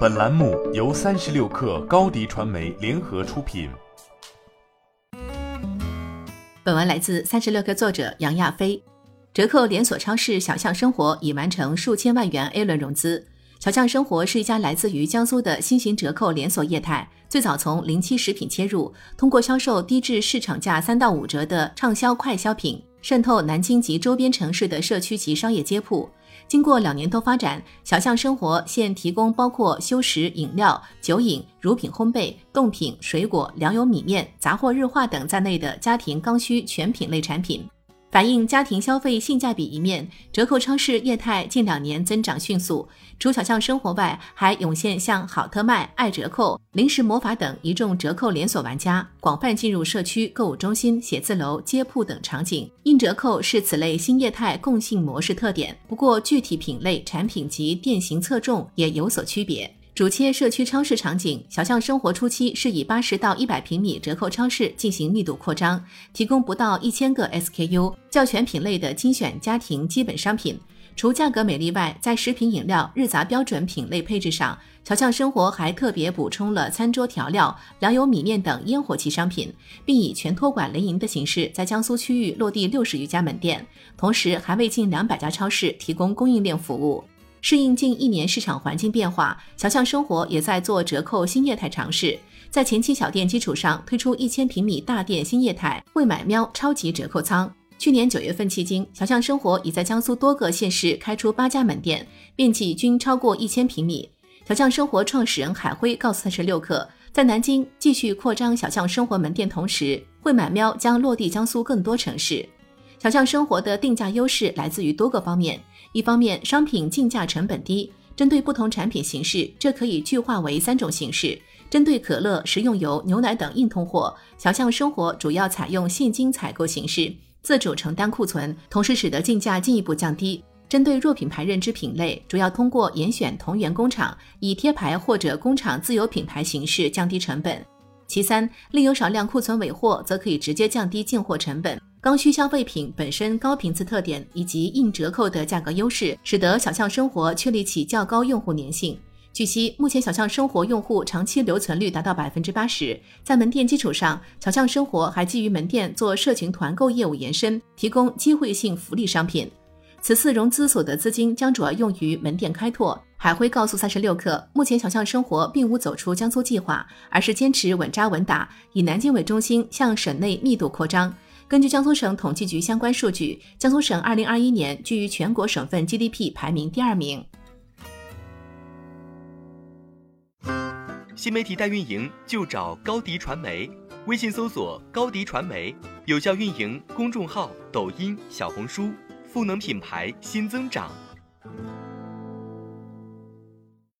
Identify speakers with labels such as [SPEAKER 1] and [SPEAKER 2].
[SPEAKER 1] 本栏目由三十六氪高低传媒联合出品。
[SPEAKER 2] 本文来自三十六氪作者杨亚飞。折扣连锁超市小象生活已完成数千万元 A 轮融资。小象生活是一家来自于江苏的新型折扣连锁业态，最早从临期食品切入，通过销售低至市场价三到五折的畅销快消品。渗透南京及周边城市的社区及商业街铺，经过两年多发展，小巷生活现提供包括休食、饮料、酒饮、乳品烘焙、冻品、水果、粮油米面、杂货日化等在内的家庭刚需全品类产品。反映家庭消费性价比一面，折扣超市业态近两年增长迅速。除小象生活外，还涌现像好特卖、爱折扣、零食魔法等一众折扣连锁玩家，广泛进入社区、购物中心、写字楼、街铺等场景。硬折扣是此类新业态共性模式特点，不过具体品类、产品及店型侧重也有所区别。主切社区超市场景，小象生活初期是以八十到一百平米折扣超市进行密度扩张，提供不到一千个 SKU 较全品类的精选家庭基本商品。除价格美丽外，在食品饮料、日杂标准品类配置上，小象生活还特别补充了餐桌调料、粮油米面等烟火气商品，并以全托管联营的形式在江苏区域落地六十余家门店，同时还为近两百家超市提供供应链服务。适应近一年市场环境变化，小象生活也在做折扣新业态尝试，在前期小店基础上推出一千平米大店新业态“会买喵”超级折扣仓。去年九月份迄今，小象生活已在江苏多个县市开出八家门店，面积均超过一千平米。小象生活创始人海辉告诉三十六氪，在南京继续扩张小象生活门店同时，会买喵将落地江苏更多城市。小象生活的定价优势来自于多个方面。一方面，商品进价成本低，针对不同产品形式，这可以具化为三种形式。针对可乐、食用油、牛奶等硬通货，小象生活主要采用现金采购形式，自主承担库存，同时使得进价进一步降低。针对弱品牌认知品类，主要通过严选同源工厂，以贴牌或者工厂自有品牌形式降低成本。其三，另有少量库存尾货，则可以直接降低进货成本。刚需消费品本身高频次特点以及硬折扣的价格优势，使得小象生活确立起较高用户粘性。据悉，目前小象生活用户长期留存率达到百分之八十。在门店基础上，小象生活还基于门店做社群团购业务延伸，提供机会性福利商品。此次融资所得资金将主要用于门店开拓。海辉告诉三十六氪，目前小象生活并无走出江苏计划，而是坚持稳扎稳打，以南京为中心向省内密度扩张。根据江苏省统计局相关数据，江苏省二零二一年居于全国省份 GDP 排名第二名。
[SPEAKER 3] 新媒体代运营就找高迪传媒，微信搜索高迪传媒，有效运营公众号、抖音、小红书，赋能品牌新增长。